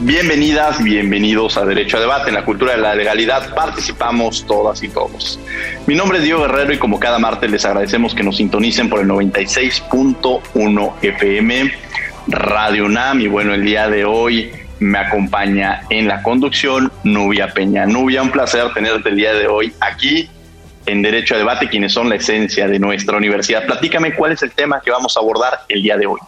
Bienvenidas, bienvenidos a Derecho a Debate. En la cultura de la legalidad participamos todas y todos. Mi nombre es Diego Guerrero y como cada martes les agradecemos que nos sintonicen por el 96.1 FM Radio UNAM. Y bueno, el día de hoy me acompaña en la conducción Nubia Peña. Nubia, un placer tenerte el día de hoy aquí en Derecho a Debate, quienes son la esencia de nuestra universidad. Platícame cuál es el tema que vamos a abordar el día de hoy.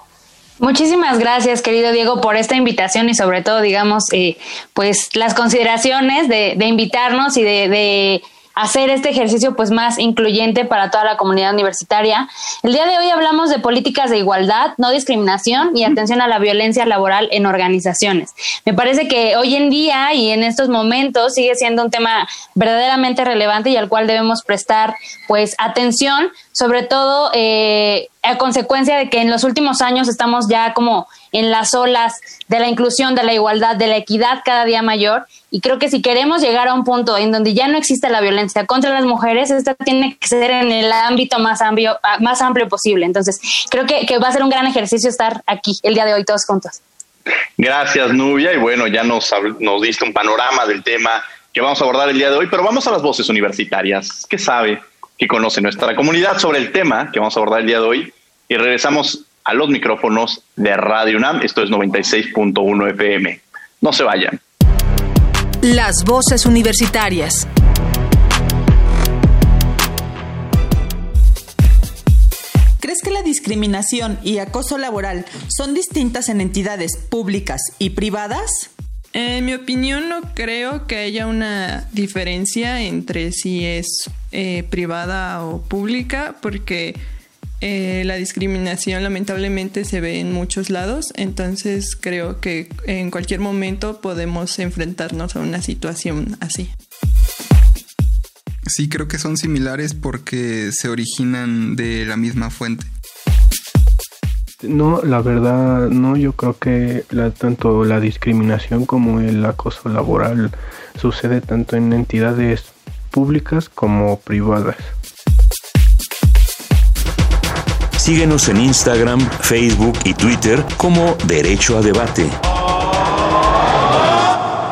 Muchísimas gracias, querido Diego, por esta invitación y sobre todo, digamos, eh, pues las consideraciones de, de invitarnos y de, de hacer este ejercicio pues más incluyente para toda la comunidad universitaria. El día de hoy hablamos de políticas de igualdad, no discriminación y atención a la violencia laboral en organizaciones. Me parece que hoy en día y en estos momentos sigue siendo un tema verdaderamente relevante y al cual debemos prestar pues atención, sobre todo eh, a consecuencia de que en los últimos años estamos ya como en las olas de la inclusión, de la igualdad, de la equidad cada día mayor. Y creo que si queremos llegar a un punto en donde ya no exista la violencia contra las mujeres, esta tiene que ser en el ámbito más amplio, más amplio posible. Entonces, creo que, que va a ser un gran ejercicio estar aquí el día de hoy todos juntos. Gracias, Nubia. Y bueno, ya nos, nos diste un panorama del tema que vamos a abordar el día de hoy, pero vamos a las voces universitarias. ¿Qué sabe, qué conoce nuestra comunidad sobre el tema que vamos a abordar el día de hoy? Y regresamos a los micrófonos de Radio UNAM. Esto es 96.1 FM. No se vayan. Las voces universitarias. ¿Crees que la discriminación y acoso laboral son distintas en entidades públicas y privadas? En mi opinión, no creo que haya una diferencia entre si es eh, privada o pública, porque eh, la discriminación lamentablemente se ve en muchos lados, entonces creo que en cualquier momento podemos enfrentarnos a una situación así. Sí, creo que son similares porque se originan de la misma fuente. No, la verdad, no, yo creo que la, tanto la discriminación como el acoso laboral sucede tanto en entidades públicas como privadas. Síguenos en Instagram, Facebook y Twitter como Derecho a Debate.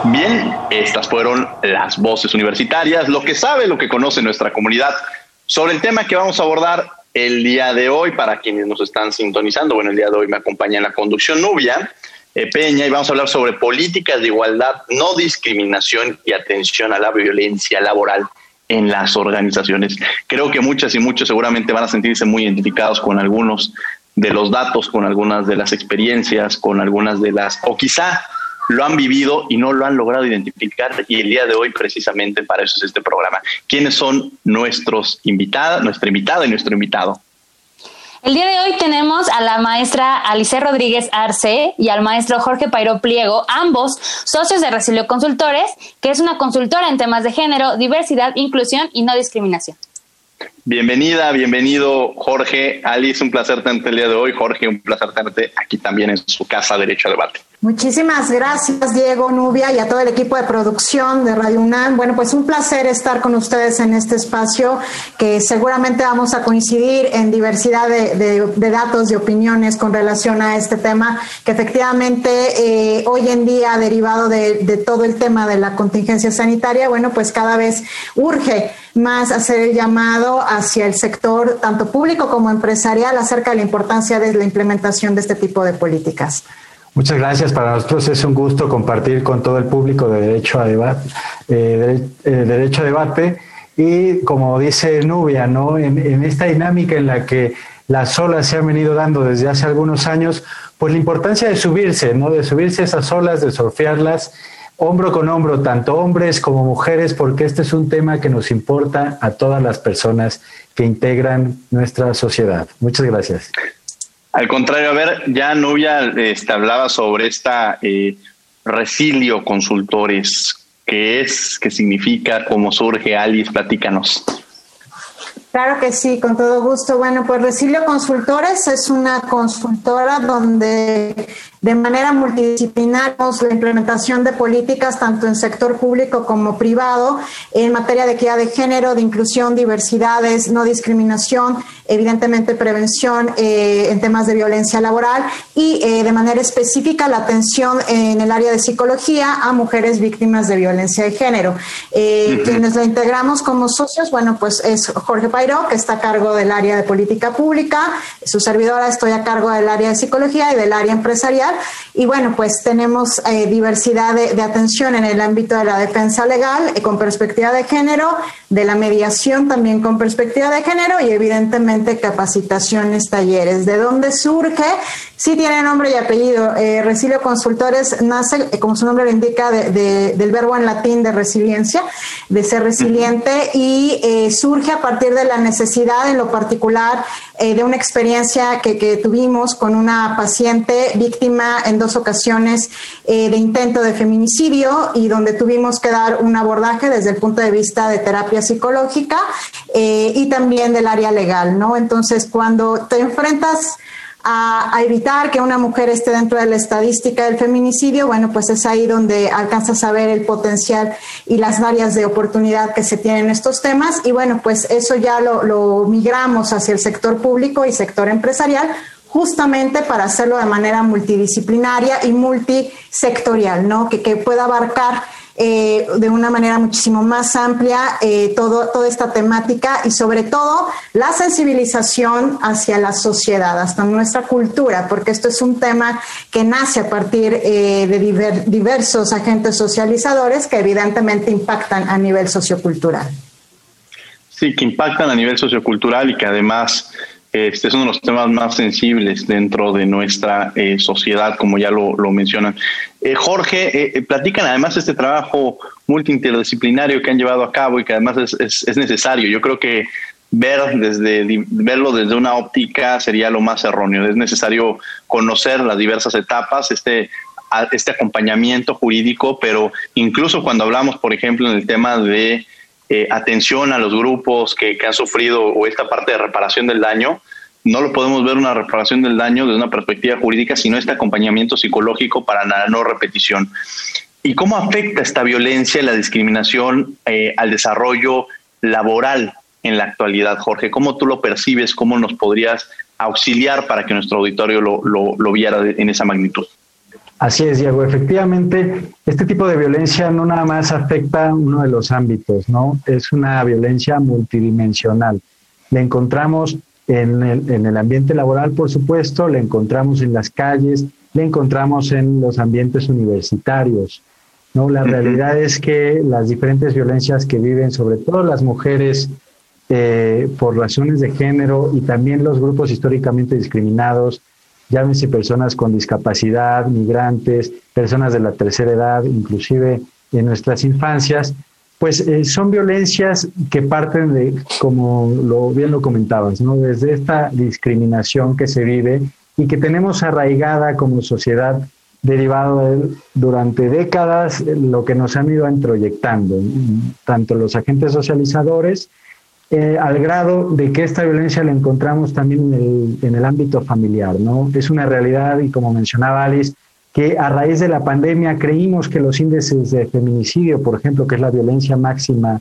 Bien, estas fueron las voces universitarias, lo que sabe, lo que conoce nuestra comunidad sobre el tema que vamos a abordar el día de hoy para quienes nos están sintonizando. Bueno, el día de hoy me acompaña en la conducción Nubia eh, Peña y vamos a hablar sobre políticas de igualdad, no discriminación y atención a la violencia laboral en las organizaciones. Creo que muchas y muchos seguramente van a sentirse muy identificados con algunos de los datos, con algunas de las experiencias, con algunas de las, o quizá lo han vivido y no lo han logrado identificar y el día de hoy precisamente para eso es este programa. ¿Quiénes son nuestros invitados, nuestra invitada y nuestro invitado? El día de hoy tenemos a la maestra Alice Rodríguez Arce y al maestro Jorge Pairo Pliego, ambos socios de Resilio Consultores, que es una consultora en temas de género, diversidad, inclusión y no discriminación. Bienvenida, bienvenido Jorge. Alice, un placer tenerte el día de hoy. Jorge, un placer tenerte aquí también en su casa Derecho a Debate. Muchísimas gracias, Diego, Nubia y a todo el equipo de producción de Radio UNAM. Bueno, pues un placer estar con ustedes en este espacio que seguramente vamos a coincidir en diversidad de, datos y opiniones con relación a este tema, que efectivamente eh, hoy en día, derivado de, de todo el tema de la contingencia sanitaria, bueno, pues cada vez urge más hacer el llamado hacia el sector, tanto público como empresarial, acerca de la importancia de la implementación de este tipo de políticas. Muchas gracias. Para nosotros es un gusto compartir con todo el público de Derecho a Debate, eh, eh, Derecho a Debate y como dice Nubia, ¿no? En, en, esta dinámica en la que las olas se han venido dando desde hace algunos años, pues la importancia de subirse, ¿no? De subirse a esas olas, de surfearlas hombro con hombro, tanto hombres como mujeres, porque este es un tema que nos importa a todas las personas que integran nuestra sociedad. Muchas gracias. Al contrario, a ver, ya Nubia este, hablaba sobre esta eh, Resilio Consultores. ¿Qué es? ¿Qué significa? ¿Cómo surge? Alice, platícanos. Claro que sí, con todo gusto. Bueno, pues Resilio Consultores es una consultora donde de manera multidisciplinar la implementación de políticas tanto en sector público como privado en materia de equidad de género, de inclusión, diversidades, no discriminación, evidentemente prevención eh, en temas de violencia laboral y eh, de manera específica la atención en el área de psicología a mujeres víctimas de violencia de género. Eh, quienes la integramos como socios, bueno, pues es Jorge Pairo, que está a cargo del área de política pública, su servidora estoy a cargo del área de psicología y del área empresarial y bueno, pues tenemos eh, diversidad de, atención en el ámbito de la defensa legal eh, con perspectiva de género, de la mediación también con perspectiva de género y evidentemente capacitaciones, talleres. ¿De dónde surge? Sí tiene nombre y apellido. Eh, Resilio Consultores nace, como su nombre lo indica, del verbo en latín de resiliencia, de ser resiliente y surge a partir de la necesidad en lo particular de una experiencia que, que tuvimos con una paciente víctima en dos ocasiones eh, de intento de feminicidio y donde tuvimos que dar un abordaje desde el punto de vista de terapia psicológica eh, y también del área legal, ¿no? Entonces, cuando te enfrentas a, evitar que una mujer esté dentro de la estadística del feminicidio, bueno, pues es ahí donde alcanzas a ver el potencial y las áreas de oportunidad que se tienen en estos temas. Y bueno, pues eso ya lo, lo migramos hacia el sector público y sector empresarial justamente para hacerlo de manera multidisciplinaria y multisectorial, ¿no? que, que pueda abarcar eh, de una manera muchísimo más amplia eh, todo, toda esta temática y sobre todo la sensibilización hacia la sociedad, hasta nuestra cultura, porque esto es un tema que nace a partir eh, de diversos agentes socializadores que evidentemente impactan a nivel sociocultural. Sí, que impactan a nivel sociocultural y que además este es uno de los temas más sensibles dentro de nuestra eh, sociedad, como ya lo, mencionan. Eh, Jorge, eh, platican además este trabajo multiinterdisciplinario que han llevado a cabo y que además es, es, necesario. Yo creo que ver desde, verlo desde una óptica sería lo más erróneo. Es necesario conocer las diversas etapas, este, este acompañamiento jurídico, pero incluso cuando hablamos, por ejemplo, en el tema de eh, atención a los grupos que, han sufrido o esta parte de reparación del daño, no lo podemos ver una reparación del daño desde una perspectiva jurídica, sino este acompañamiento psicológico para la no repetición. ¿Y cómo afecta esta violencia y la discriminación eh, al desarrollo laboral en la actualidad, Jorge? ¿Cómo tú lo percibes? ¿Cómo nos podrías auxiliar para que nuestro auditorio lo, lo viera en esa magnitud? Así es, Diego. Efectivamente, este tipo de violencia no nada más afecta uno de los ámbitos, ¿no? Es una violencia multidimensional. La encontramos en el, en el ambiente laboral, por supuesto, la encontramos en las calles, la encontramos en los ambientes universitarios. ¿no? La realidad es que las diferentes violencias que viven, sobre todo las mujeres, eh, por razones de género y también los grupos históricamente discriminados, llámense personas con discapacidad, migrantes, personas de la tercera edad, inclusive en nuestras infancias, pues eh, son violencias que parten de, como lo, bien lo comentabas, ¿no? desde esta discriminación que se vive y que tenemos arraigada como sociedad derivado de, durante décadas lo que nos han ido introyectando, tanto los agentes socializadores, eh, al grado de que esta violencia la encontramos también en el, en el ámbito familiar, ¿no? Es una realidad y como mencionaba Alice, que a raíz de la pandemia creímos que los índices de feminicidio, por ejemplo, que es la violencia máxima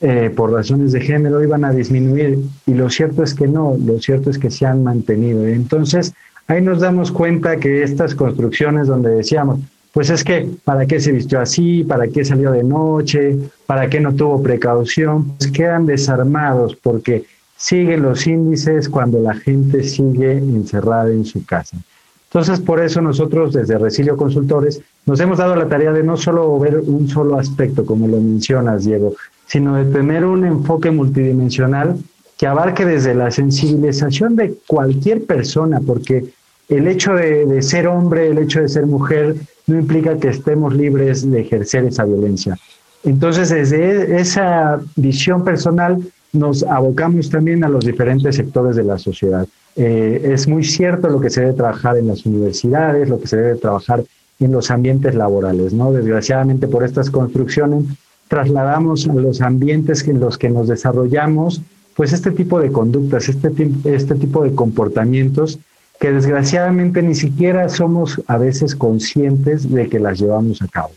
eh, por razones de género, iban a disminuir y lo cierto es que no, lo cierto es que se han mantenido. Entonces, ahí nos damos cuenta que estas construcciones donde decíamos, pues es que, ¿para qué se vistió así? ¿Para qué salió de noche? ¿Para qué no tuvo precaución? Pues quedan desarmados porque siguen los índices cuando la gente sigue encerrada en su casa. Entonces, por eso nosotros desde Resilio Consultores nos hemos dado la tarea de no solo ver un solo aspecto, como lo mencionas, Diego, sino de tener un enfoque multidimensional que abarque desde la sensibilización de cualquier persona, porque el hecho de, ser hombre, el hecho de ser mujer, no implica que estemos libres de ejercer esa violencia. Entonces, desde esa visión personal, nos abocamos también a los diferentes sectores de la sociedad. Eh, es muy cierto lo que se debe trabajar en las universidades, lo que se debe trabajar en los ambientes laborales, ¿no? Desgraciadamente por estas construcciones trasladamos a los ambientes en los que nos desarrollamos, pues este tipo de conductas, este, este tipo de comportamientos que desgraciadamente ni siquiera somos a veces conscientes de que las llevamos a cabo.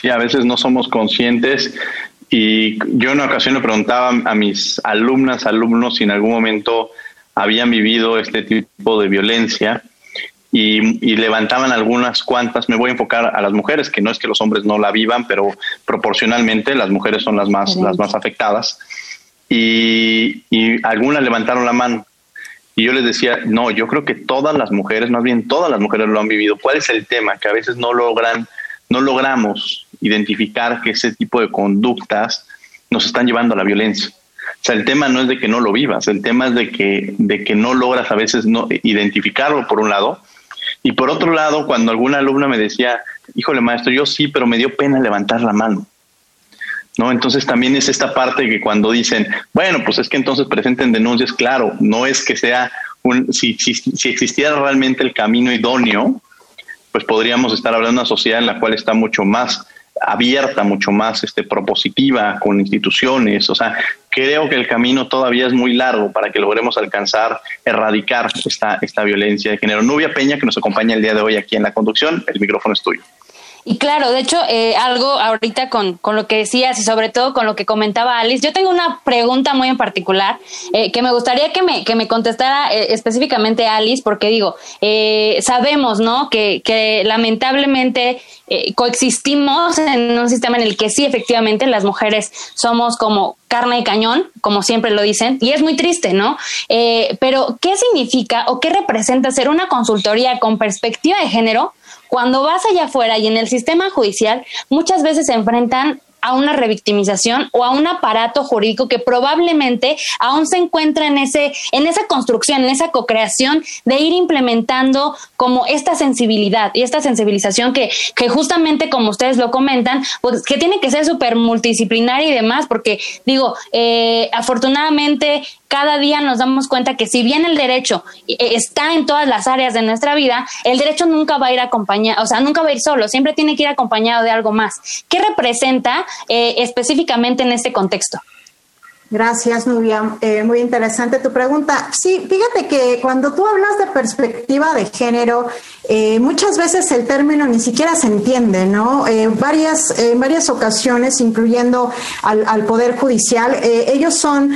Sí, a veces no somos conscientes y yo en una ocasión le preguntaba a mis alumnas, alumnos si en algún momento habían vivido este tipo de violencia y, levantaban algunas cuantas. Me voy a enfocar a las mujeres, que no es que los hombres no la vivan, pero proporcionalmente las mujeres son las más, las más afectadas. Y, y algunas levantaron la mano. Y yo les decía, no, yo creo que todas las mujeres, más bien todas las mujeres lo han vivido. ¿Cuál es el tema? Que a veces no logran, no logramos identificar que ese tipo de conductas nos están llevando a la violencia. O sea, el tema no es de que no lo vivas, el tema es de que, de que no logras a veces no identificarlo por un lado. Y por otro lado, cuando alguna alumna me decía, híjole maestro, yo sí, pero me dio pena levantar la mano. ¿No? Entonces también es esta parte que cuando dicen, bueno, pues es que entonces presenten denuncias, claro, no es que sea un, si, si, si existiera realmente el camino idóneo, pues podríamos estar hablando de una sociedad en la cual está mucho más abierta, mucho más este, propositiva con instituciones. O sea, creo que el camino todavía es muy largo para que logremos alcanzar, erradicar esta, esta violencia de género. Nubia Peña, que nos acompaña el día de hoy aquí en la conducción, el micrófono es tuyo. Y claro, de hecho, eh, algo ahorita con, con, lo que decías y sobre todo con lo que comentaba Alice, yo tengo una pregunta muy en particular eh, que me gustaría que me, que me contestara eh, específicamente Alice, porque digo, sabemos, ¿no? Que, que lamentablemente coexistimos en un sistema en el que sí, efectivamente, las mujeres somos como carne de cañón, como siempre lo dicen, y es muy triste, ¿no? pero, ¿qué significa o qué representa ser una consultoría con perspectiva de género? Cuando vas allá afuera y en el sistema judicial, muchas veces se enfrentan a una revictimización o a un aparato jurídico que probablemente aún se encuentra en ese en esa construcción, en esa co-creación de ir implementando como esta sensibilidad y esta sensibilización que, que justamente como ustedes lo comentan, pues que tiene que ser súper multidisciplinaria y demás, porque digo, eh, afortunadamente cada día nos damos cuenta que si bien el derecho eh, está en todas las áreas de nuestra vida, el derecho nunca va a ir acompañado, o sea, nunca va a ir solo, siempre tiene que ir acompañado de algo más. ¿Qué representa eh, específicamente en este contexto? Gracias, Nubia. Eh, muy interesante tu pregunta. Sí, fíjate que cuando tú hablas de perspectiva de género, eh, muchas veces el término ni siquiera se entiende, ¿no? Eh, varias, en varias ocasiones, incluyendo al, Poder Judicial, ellos son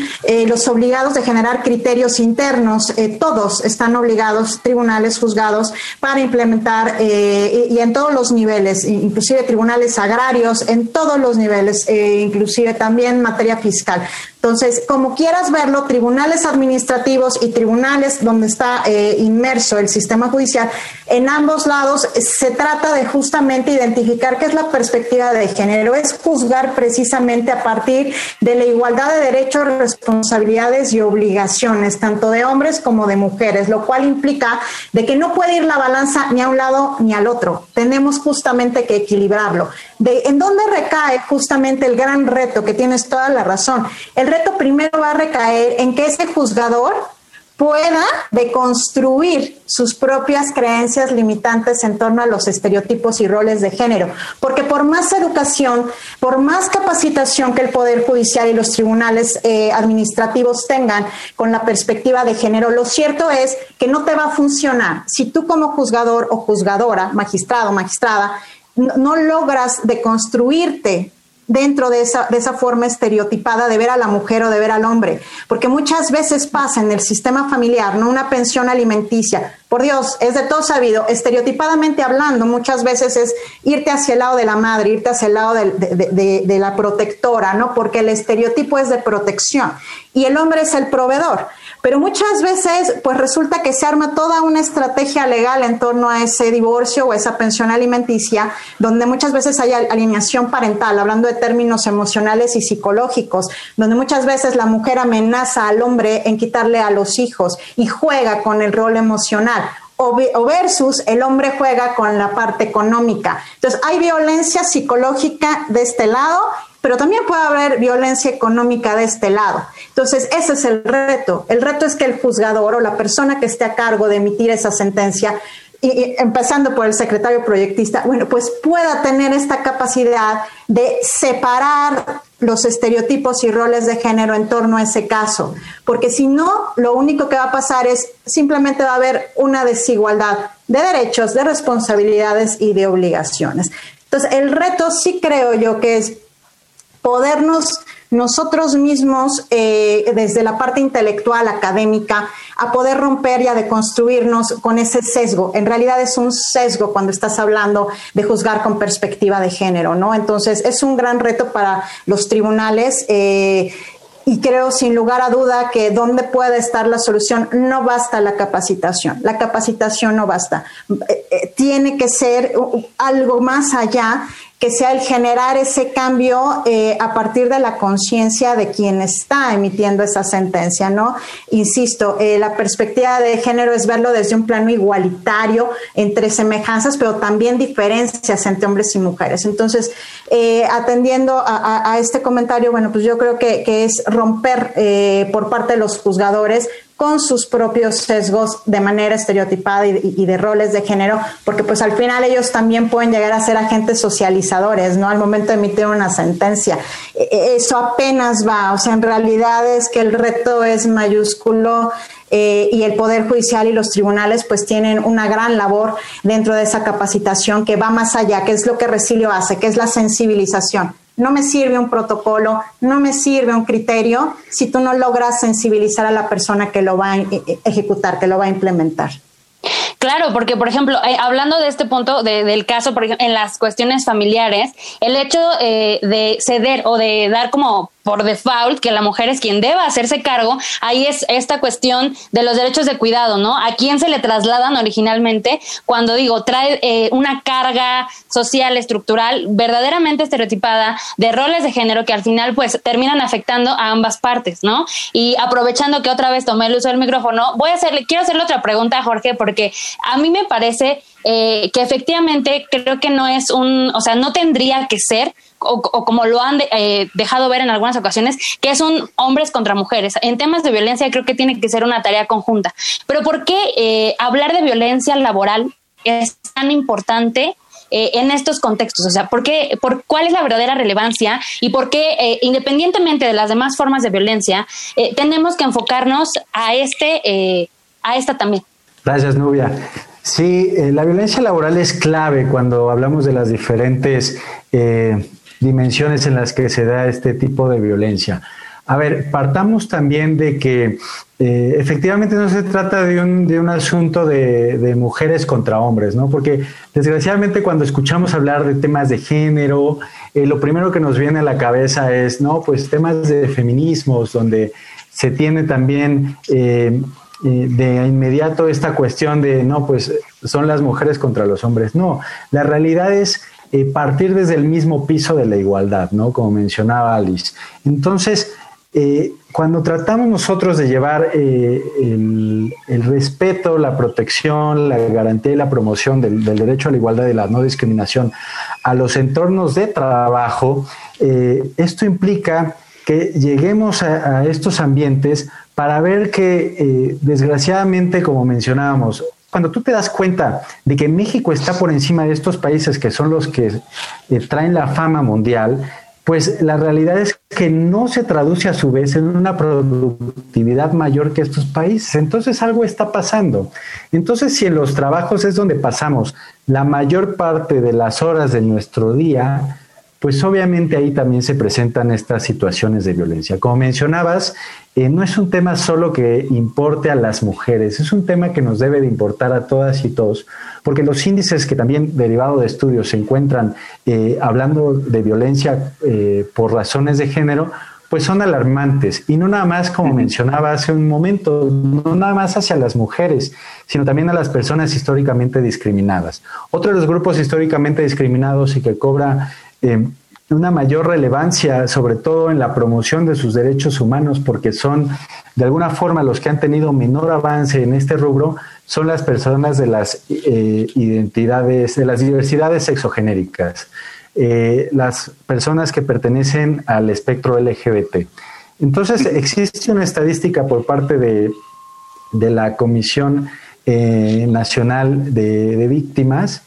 los obligados de generar criterios internos. todos están obligados, tribunales, juzgados, para implementar y, y, en todos los niveles, inclusive tribunales agrarios, en todos los niveles, inclusive también materia fiscal entonces, como quieras verlo, tribunales administrativos y tribunales donde está eh, inmerso el sistema judicial, en ambos lados se trata de justamente identificar qué es la perspectiva de género, es juzgar precisamente a partir de la igualdad de derechos, responsabilidades y obligaciones, tanto de hombres como de mujeres, lo cual implica de que no puede ir la balanza ni a un lado ni al otro. Tenemos justamente que equilibrarlo. De, ¿En dónde recae justamente el gran reto que tienes toda la razón? El reto primero va a recaer en que ese juzgador pueda deconstruir sus propias creencias limitantes en torno a los estereotipos y roles de género. Porque por más educación, por más capacitación que el Poder Judicial y los tribunales eh, administrativos tengan con la perspectiva de género, lo cierto es que no te va a funcionar si tú como juzgador o juzgadora, magistrado, magistrada, no, no logras deconstruirte dentro de esa, de esa forma estereotipada de ver a la mujer o de ver al hombre, porque muchas veces pasa en el sistema familiar, ¿no? Una pensión alimenticia, por Dios, es de todo sabido, estereotipadamente hablando, muchas veces es irte hacia el lado de la madre, irte hacia el lado de, la protectora, ¿no? Porque el estereotipo es de protección y el hombre es el proveedor. Pero muchas veces, pues resulta que se arma toda una estrategia legal en torno a ese divorcio o esa pensión alimenticia, donde muchas veces hay alineación parental, hablando de términos emocionales y psicológicos, donde muchas veces la mujer amenaza al hombre en quitarle a los hijos y juega con el rol emocional o versus el hombre juega con la parte económica. Entonces, hay violencia psicológica de este lado pero también puede haber violencia económica de este lado. Entonces, ese es el reto. El reto es que el juzgador o la persona que esté a cargo de emitir esa sentencia, y, empezando por el secretario proyectista, bueno, pues pueda tener esta capacidad de separar los estereotipos y roles de género en torno a ese caso, porque si no, lo único que va a pasar es simplemente va a haber una desigualdad de derechos, de responsabilidades y de obligaciones. Entonces, el reto sí creo yo que es podernos nosotros mismos, eh, desde la parte intelectual, académica, a poder romper y a deconstruirnos con ese sesgo. En realidad es un sesgo cuando estás hablando de juzgar con perspectiva de género, ¿no? Entonces es un gran reto para los tribunales. Eh, y creo sin lugar a duda que donde puede estar la solución no basta la capacitación. La capacitación no basta. Eh, tiene que ser algo más allá que sea el generar ese cambio eh, a partir de la conciencia de quien está emitiendo esa sentencia, ¿no? Insisto, eh, la perspectiva de género es verlo desde un plano igualitario entre semejanzas, pero también diferencias entre hombres y mujeres. Entonces, eh, atendiendo a, este comentario, bueno, pues yo creo que, que es romper por parte de los juzgadores con sus propios sesgos de manera estereotipada y, de roles de género, porque pues al final ellos también pueden llegar a ser agentes socializadores, ¿no? Al momento de emitir una sentencia. E, e, eso apenas va, o sea, en realidad es que el reto es mayúsculo eh, y el Poder Judicial y los tribunales pues tienen una gran labor dentro de esa capacitación que va más allá, que es lo que Resilio hace, que es la sensibilización no me sirve un protocolo, no me sirve un criterio si tú no logras sensibilizar a la persona que lo va a e, e, ejecutar, que lo va a implementar. Claro, porque por ejemplo, eh, hablando de este punto del caso, por ejemplo, en las cuestiones familiares, el hecho eh, de ceder o de dar como por default que la mujer es quien deba hacerse cargo, ahí es esta cuestión de los derechos de cuidado, ¿no? ¿A quién se le trasladan originalmente cuando digo, trae eh, una carga social, estructural, verdaderamente estereotipada de roles de género que al final pues terminan afectando a ambas partes, ¿no? Y aprovechando que otra vez tomé el uso del micrófono, voy a hacerle, quiero hacerle otra pregunta a Jorge porque a mí me parece eh, que efectivamente creo que no es un, o sea, no tendría que ser o, como lo han eh, dejado ver en algunas ocasiones, que son hombres contra mujeres. En temas de violencia creo que tiene que ser una tarea conjunta. Pero ¿por qué eh, hablar de violencia laboral es tan importante en estos contextos? O sea, ¿por qué, por, ¿cuál es la verdadera relevancia y por qué, independientemente de las demás formas de violencia, tenemos que enfocarnos a, este, a esta también? Gracias, Nubia. Sí, eh, la violencia laboral es clave cuando hablamos de las diferentes eh, dimensiones en las que se da este tipo de violencia. A ver, partamos también de que eh, efectivamente no se trata de un, de un asunto de, de, mujeres contra hombres, ¿no? Porque desgraciadamente cuando escuchamos hablar de temas de género, lo primero que nos viene a la cabeza es, ¿no? Pues temas de feminismos, donde se tiene también de inmediato esta cuestión de, no, pues son las mujeres contra los hombres. No, la realidad es eh, partir desde el mismo piso de la igualdad, ¿no? Como mencionaba Alice. Entonces, eh, cuando tratamos nosotros de llevar eh, el, respeto, la protección, la garantía y la promoción del, derecho a la igualdad y la no discriminación a los entornos de trabajo, esto implica que lleguemos a estos ambientes para ver que, eh, desgraciadamente, como mencionábamos, cuando tú te das cuenta de que México está por encima de estos países que son los que eh, traen la fama mundial, pues la realidad es que no se traduce a su vez en una productividad mayor que estos países. Entonces algo está pasando. Entonces si en los trabajos es donde pasamos la mayor parte de las horas de nuestro día, pues obviamente ahí también se presentan estas situaciones de violencia. Como mencionabas, eh, no es un tema solo que importe a las mujeres, es un tema que nos debe de importar a todas y todos, porque los índices que también derivado de estudios se encuentran eh, hablando de violencia eh, por razones de género, pues son alarmantes. Y no nada más, como mencionaba hace un momento, no nada más hacia las mujeres, sino también a las personas históricamente discriminadas. Otro de los grupos históricamente discriminados y que cobra eh, una mayor relevancia, sobre todo en la promoción de sus derechos humanos, porque son de alguna forma los que han tenido menor avance en este rubro, son las personas de las eh, identidades, de las diversidades sexogenéricas, eh, las personas que pertenecen al espectro LGBT. Entonces, existe una estadística por parte de, la Comisión Nacional de, Víctimas,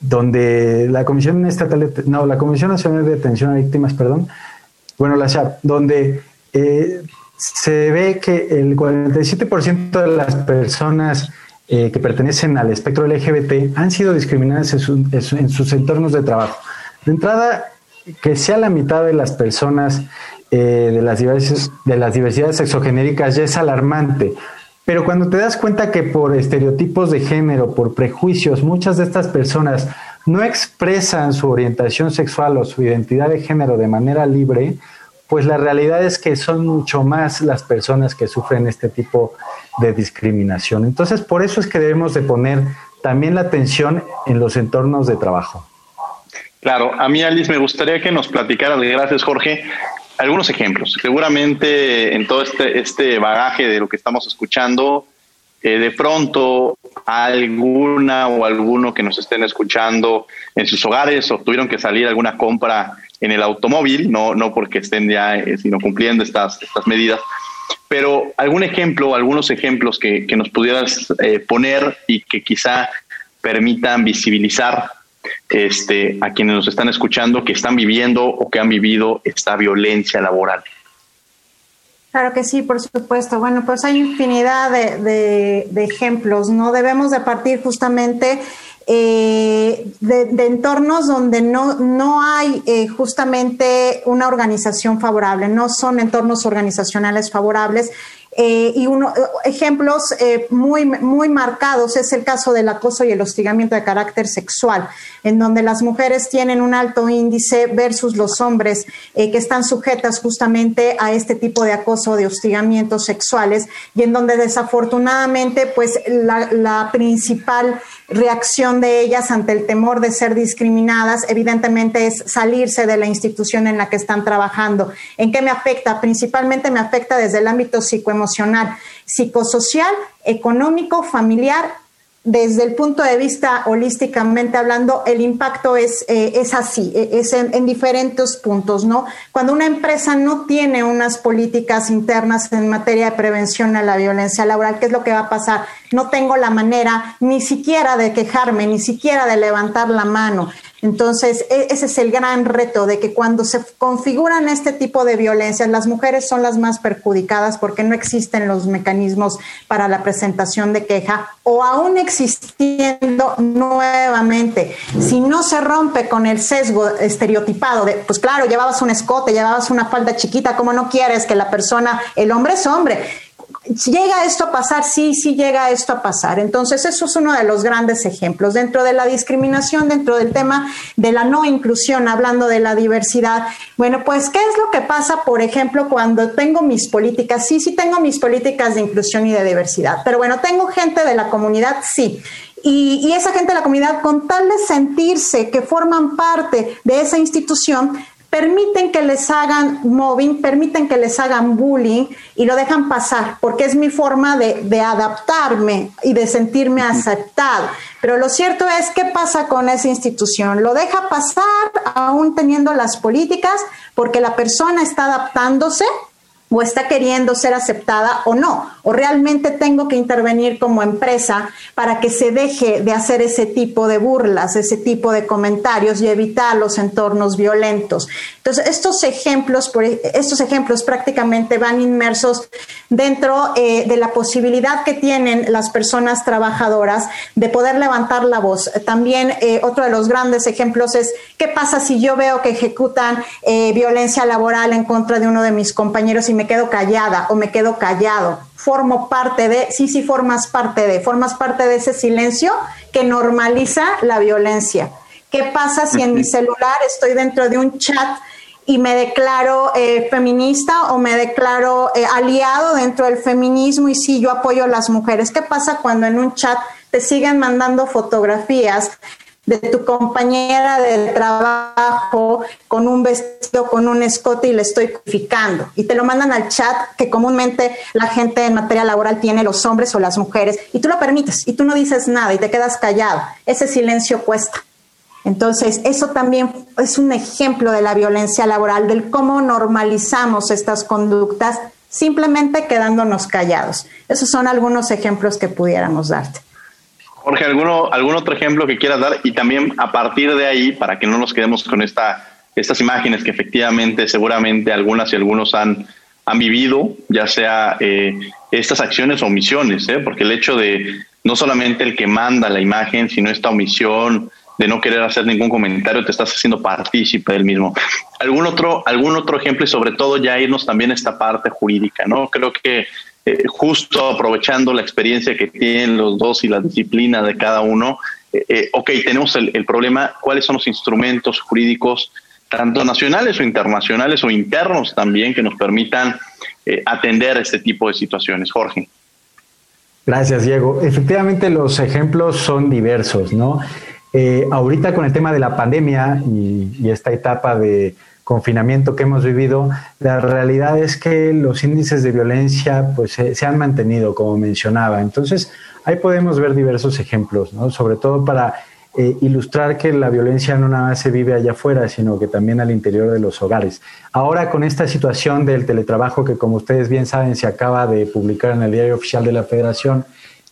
donde la Comisión Estatal, no, la Comisión Nacional de Atención a Víctimas, perdón, bueno, la SHAP, donde eh, se ve que el 47% de las personas eh, que pertenecen al espectro LGBT han sido discriminadas en, sus entornos de trabajo. De entrada, que sea la mitad de las personas eh, de, las de las diversidades sexogenéricas ya es alarmante, pero cuando te das cuenta que por estereotipos de género, por prejuicios, muchas de estas personas no expresan su orientación sexual o su identidad de género de manera libre, pues la realidad es que son mucho más las personas que sufren este tipo de discriminación. Entonces, por eso es que debemos de poner también la atención en los entornos de trabajo. Claro, a mí Alice me gustaría que nos platicaras, gracias Jorge, algunos ejemplos. Seguramente en todo este, este bagaje de lo que estamos escuchando, eh, de pronto alguna o alguno que nos estén escuchando en sus hogares o tuvieron que salir a alguna compra en el automóvil, no, no porque estén ya, eh, sino cumpliendo estas, estas medidas. Pero algún ejemplo, algunos ejemplos que, que nos pudieras eh, poner y que quizá permitan visibilizar este, a quienes nos están escuchando que están viviendo o que han vivido esta violencia laboral. Claro que sí, por supuesto. Bueno, pues hay infinidad de, ejemplos, ¿no? Debemos de partir justamente eh, de, entornos donde no, no hay eh, justamente una organización favorable, no son entornos organizacionales favorables eh, y uno, ejemplos eh, muy, muy marcados es el caso del acoso y el hostigamiento de carácter sexual, en donde las mujeres tienen un alto índice versus los hombres eh, que están sujetas justamente a este tipo de acoso, de hostigamientos sexuales, y en donde desafortunadamente pues la, la principal reacción de ellas ante el temor de ser discriminadas, evidentemente es salirse de la institución en la que están trabajando. ¿En qué me afecta? Principalmente me afecta desde el ámbito psicoemocional, psicosocial, económico, familiar desde el punto de vista holísticamente hablando, el impacto es, eh, es así, e, es en, diferentes puntos, ¿no? Cuando una empresa no tiene unas políticas internas en materia de prevención a la violencia laboral, ¿qué es lo que va a pasar? No tengo la manera ni siquiera de quejarme, ni siquiera de levantar la mano. Entonces, e, ese es el gran reto de que cuando se configuran este tipo de violencias, las mujeres son las más perjudicadas porque no existen los mecanismos para la presentación de queja o aún existiendo nuevamente, si no se rompe con el sesgo estereotipado de, pues claro, llevabas un escote, llevabas una falda chiquita, ¿cómo no quieres que la persona, el hombre es hombre? ¿Llega esto a pasar? Sí, sí llega esto a pasar. Entonces, eso es uno de los grandes ejemplos. Dentro de la discriminación, dentro del tema de la no inclusión, hablando de la diversidad, bueno, pues, ¿qué es lo que pasa, por ejemplo, cuando tengo mis políticas? Sí, sí tengo mis políticas de inclusión y de diversidad, pero bueno, tengo gente de la comunidad, sí. Y, y, esa gente de la comunidad, con tal de sentirse que forman parte de esa institución, permiten que les hagan mobbing, permiten que les hagan bullying y lo dejan pasar, porque es mi forma de, adaptarme y de sentirme aceptado. Pero lo cierto es, ¿qué pasa con esa institución? Lo deja pasar aún teniendo las políticas, porque la persona está adaptándose o está queriendo ser aceptada o no, o realmente tengo que intervenir como empresa para que se deje de hacer ese tipo de burlas, ese tipo de comentarios y evitar los entornos violentos. Entonces, estos ejemplos, estos ejemplos prácticamente van inmersos dentro eh, de la posibilidad que tienen las personas trabajadoras de poder levantar la voz. También eh, otro de los grandes ejemplos es qué pasa si yo veo que ejecutan eh, violencia laboral en contra de uno de mis compañeros y me quedo callada o me quedo callado. Formo parte de, sí, sí, formas parte de, formas parte de ese silencio que normaliza la violencia. ¿Qué pasa si en mi celular estoy dentro de un chat y me declaro eh, feminista o me declaro eh, aliado dentro del feminismo y sí, yo apoyo a las mujeres? ¿Qué pasa cuando en un chat te siguen mandando fotografías de tu compañera de trabajo con un vestido, con un escote y le estoy codificando. Y te lo mandan al chat que comúnmente la gente en materia laboral tiene, los hombres o las mujeres, y tú lo permites y tú no dices nada y te quedas callado. Ese silencio cuesta. Entonces, eso también es un ejemplo de la violencia laboral, del cómo normalizamos estas conductas simplemente quedándonos callados. Esos son algunos ejemplos que pudiéramos darte. Jorge, ¿alguno, ¿algún otro ejemplo que quieras dar? Y también a partir de ahí, para que no nos quedemos con esta, estas imágenes que efectivamente, seguramente algunas y algunos han, vivido, ya sea eh, estas acciones o omisiones, ¿eh? porque el hecho de no solamente el que manda la imagen, sino esta omisión de no querer hacer ningún comentario, te estás haciendo partícipe del mismo. ¿Algún otro, algún otro ejemplo y sobre todo ya irnos también a esta parte jurídica, ¿no? Creo que eh, justo aprovechando la experiencia que tienen los dos y la disciplina de cada uno, eh, eh, ok, tenemos el, problema, ¿cuáles son los instrumentos jurídicos, tanto nacionales o internacionales o internos también, que nos permitan atender este tipo de situaciones? Jorge. Gracias, Diego. Efectivamente, los ejemplos son diversos, ¿no? ahorita con el tema de la pandemia y esta etapa de confinamiento que hemos vivido, la realidad es que los índices de violencia pues, se, han mantenido, como mencionaba. Entonces, ahí podemos ver diversos ejemplos, ¿no? sobre todo para eh, ilustrar que la violencia no nada más se vive allá afuera, sino que también al interior de los hogares. Ahora, con esta situación del teletrabajo, que como ustedes bien saben, se acaba de publicar en el Diario Oficial de la Federación,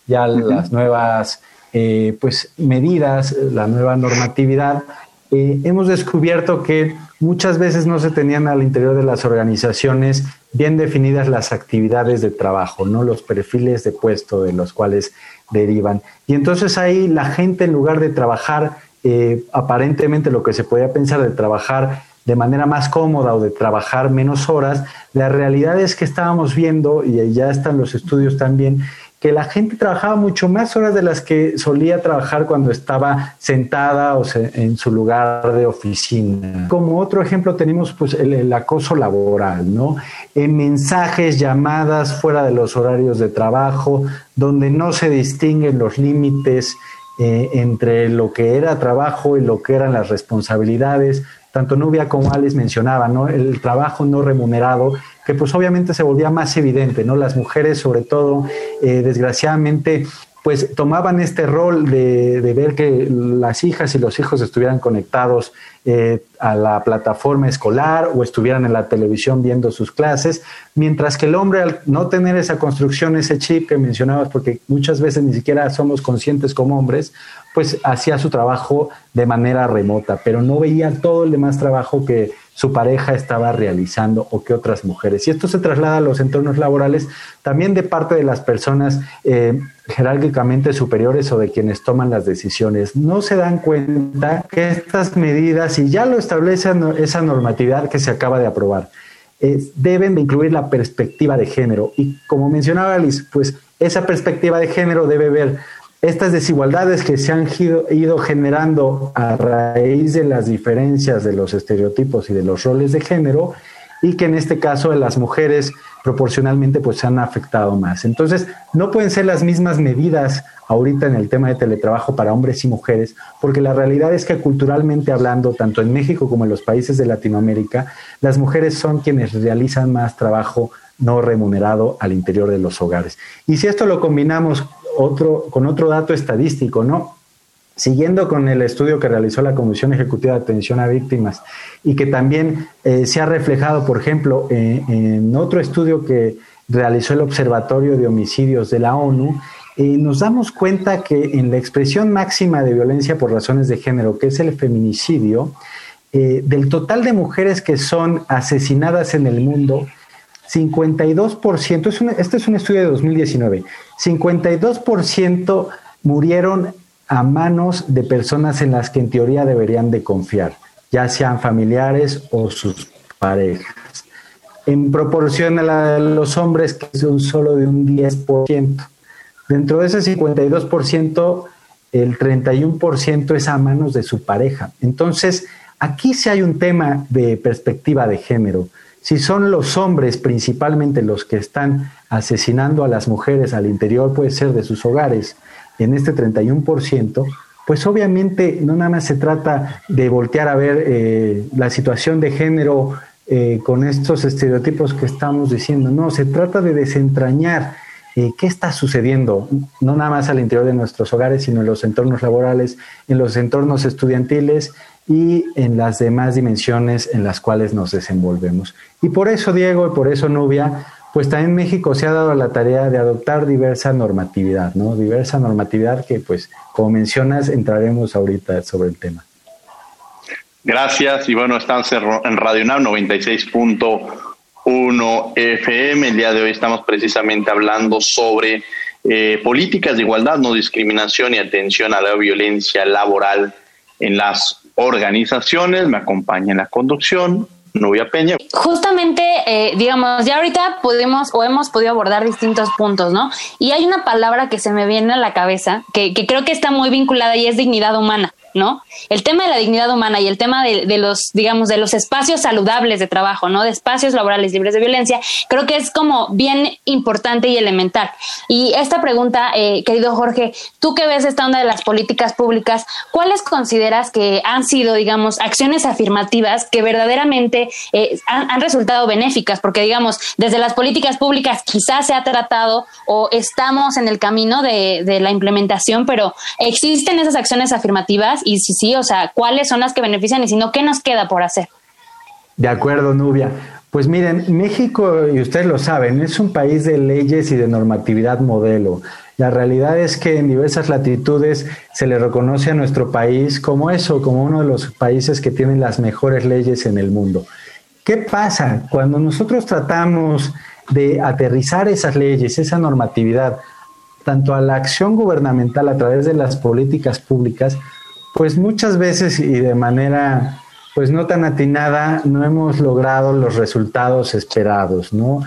ya las nuevas eh, pues, medidas, la nueva normatividad, eh, hemos descubierto que muchas veces no se tenían al interior de las organizaciones bien definidas las actividades de trabajo, no los perfiles de puesto de los cuales derivan. Y entonces ahí la gente en lugar de trabajar eh, aparentemente lo que se podía pensar de trabajar de manera más cómoda o de trabajar menos horas, la realidad es que estábamos viendo, y ya están los estudios también, que la gente trabajaba mucho más horas de las que solía trabajar cuando estaba sentada o en su lugar de oficina. Como otro ejemplo tenemos pues el, acoso laboral, ¿no? En mensajes, llamadas fuera de los horarios de trabajo, donde no se distinguen los límites eh, entre lo que era trabajo y lo que eran las responsabilidades. Tanto Nubia como Alice mencionaban, ¿no? El trabajo no remunerado que pues obviamente se volvía más evidente, ¿no? Las mujeres sobre todo, eh, desgraciadamente, pues tomaban este rol de, ver que las hijas y los hijos estuvieran conectados eh, a la plataforma escolar o estuvieran en la televisión viendo sus clases, mientras que el hombre al no tener esa construcción, ese chip que mencionabas, porque muchas veces ni siquiera somos conscientes como hombres, pues hacía su trabajo de manera remota, pero no veía todo el demás trabajo que su pareja estaba realizando o que otras mujeres. Y esto se traslada a los entornos laborales también de parte de las personas eh, jerárquicamente superiores o de quienes toman las decisiones. No se dan cuenta que estas medidas, y ya lo establece esa normatividad que se acaba de aprobar, eh, deben de incluir la perspectiva de género. Y como mencionaba Alice, pues esa perspectiva de género debe ver estas desigualdades que se han ido, generando a raíz de las diferencias de los estereotipos y de los roles de género y que en este caso las mujeres proporcionalmente pues se han afectado más. Entonces, no pueden ser las mismas medidas ahorita en el tema de teletrabajo para hombres y mujeres, porque la realidad es que culturalmente hablando, tanto en México como en los países de Latinoamérica, las mujeres son quienes realizan más trabajo no remunerado al interior de los hogares. Y si esto lo combinamos otro, con otro dato estadístico, ¿no? siguiendo con el estudio que realizó la Comisión Ejecutiva de Atención a Víctimas y que también eh, se ha reflejado, por ejemplo, en otro estudio que realizó el Observatorio de Homicidios de la ONU, eh, nos damos cuenta que en la expresión máxima de violencia por razones de género, que es el feminicidio, eh, del total de mujeres que son asesinadas en el mundo, 52%, es este es un estudio de 2019, 52% murieron a manos de personas en las que en teoría deberían de confiar, ya sean familiares o sus parejas. En proporción a la de los hombres, que es un solo de un 10%. Dentro de ese 52%, el 31% es a manos de su pareja. Entonces, aquí sí hay un tema de perspectiva de género. Si son los hombres principalmente los que están asesinando a las mujeres al interior, puede ser de sus hogares, en este 31%, pues obviamente no nada más se trata de voltear a ver eh, la situación de género eh, con estos estereotipos que estamos diciendo, no, se trata de desentrañar eh, qué está sucediendo, no nada más al interior de nuestros hogares, sino en los entornos laborales, en los entornos estudiantiles y en las demás dimensiones en las cuales nos desenvolvemos. Y por eso, Diego, y por eso, Nubia, pues también México se ha dado la tarea de adoptar diversa normatividad, ¿no? Diversa normatividad que, pues, como mencionas, entraremos ahorita sobre el tema. Gracias. Y bueno, estamos en Radio UNAM 96.1 FM. El día de hoy estamos precisamente hablando sobre eh, políticas de igualdad, no discriminación y atención a la violencia laboral en las organizaciones. Me acompaña en la conducción Nubia Peña. Justamente, eh, digamos, ya ahorita pudimos o hemos podido abordar distintos puntos, ¿no? Y hay una palabra que se me viene a la cabeza que creo que está muy vinculada y es dignidad humana. ¿No? El tema de la dignidad humana y el tema de, los, digamos, de los espacios saludables de trabajo, ¿no? De espacios laborales libres de violencia, creo que es como bien importante y elemental. Y esta pregunta, eh, querido Jorge, tú que ves esta onda de las políticas públicas, ¿cuáles consideras que han sido, digamos, acciones afirmativas que verdaderamente eh, han, resultado benéficas? Porque, digamos, desde las políticas públicas quizás se ha tratado o estamos en el camino de, de la implementación, pero ¿existen esas acciones afirmativas? Y si sí, o sea, cuáles son las que benefician y si no, ¿qué nos queda por hacer? De acuerdo, Nubia. Pues miren, México, y ustedes lo saben, es un país de leyes y de normatividad modelo. La realidad es que en diversas latitudes se le reconoce a nuestro país como eso, como uno de los países que tienen las mejores leyes en el mundo. ¿Qué pasa cuando nosotros tratamos de aterrizar esas leyes, esa normatividad, tanto a la acción gubernamental a través de las políticas públicas, pues muchas veces y de manera pues no tan atinada no hemos logrado los resultados esperados, ¿no?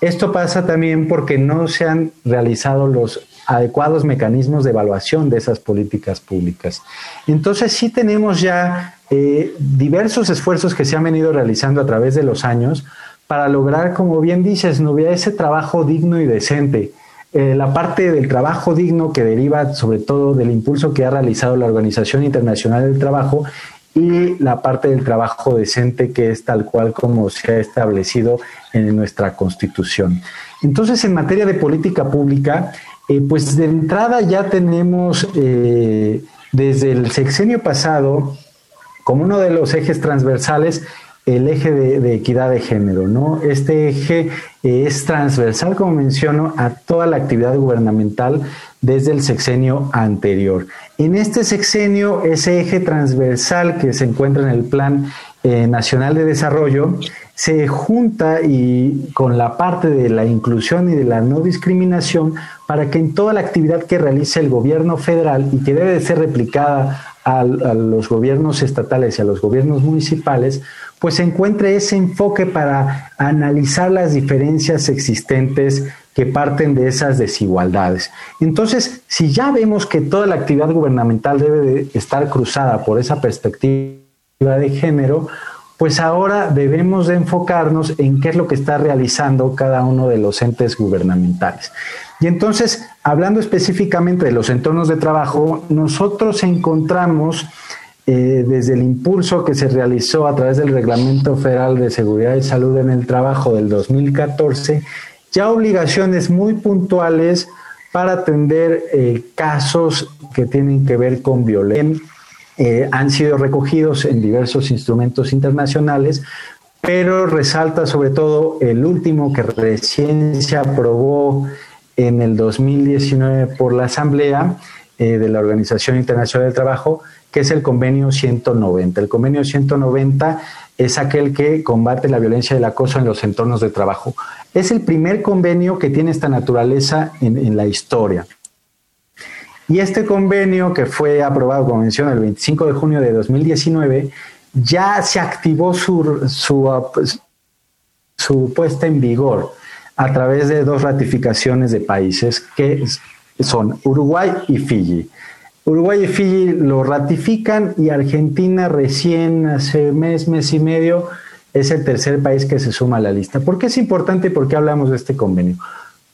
Esto pasa también porque no se han realizado los adecuados mecanismos de evaluación de esas políticas públicas. Entonces sí tenemos ya eh, diversos esfuerzos que se han venido realizando a través de los años para lograr, como bien dices, Nubia, ese trabajo digno y decente eh, la parte del trabajo digno que deriva sobre todo del impulso que ha realizado la Organización Internacional del Trabajo y la parte del trabajo decente que es tal cual como se ha establecido en nuestra Constitución. Entonces, en materia de política pública, eh, pues de entrada ya tenemos eh, desde el sexenio pasado como uno de los ejes transversales el eje de, equidad de género, ¿no? Este eje es transversal, como menciono, a toda la actividad gubernamental desde el sexenio anterior. En este sexenio, ese eje transversal que se encuentra en el Plan eh, Nacional de Desarrollo se junta y con la parte de la inclusión y de la no discriminación para que en toda la actividad que realice el gobierno federal y que debe de ser replicada a los gobiernos estatales y a los gobiernos municipales, pues encuentre ese enfoque para analizar las diferencias existentes que parten de esas desigualdades. Entonces, si ya vemos que toda la actividad gubernamental debe de estar cruzada por esa perspectiva de género, pues ahora debemos de enfocarnos en qué es lo que está realizando cada uno de los entes gubernamentales. Y entonces, hablando específicamente de los entornos de trabajo, nosotros encontramos eh, desde el impulso que se realizó a través del Reglamento Federal de Seguridad y Salud en el Trabajo del 2014, ya obligaciones muy puntuales para atender eh, casos que tienen que ver con violencia. Eh, han sido recogidos en diversos instrumentos internacionales, pero resalta sobre todo el último que recién se aprobó en el 2019 por la Asamblea de la Organización Internacional del Trabajo, que es el convenio 190. El convenio 190 es aquel que combate la violencia y el acoso en los entornos de trabajo. Es el primer convenio que tiene esta naturaleza en, la historia. Y este convenio, que fue aprobado, como mencioné, el 25 de junio de 2019, ya se activó su, su, su puesta en vigor a través de dos ratificaciones de países que son Uruguay y Fiji. Uruguay y Fiji lo ratifican y Argentina recién hace mes, mes y medio es el tercer país que se suma a la lista. ¿Por qué es importante y por qué hablamos de este convenio?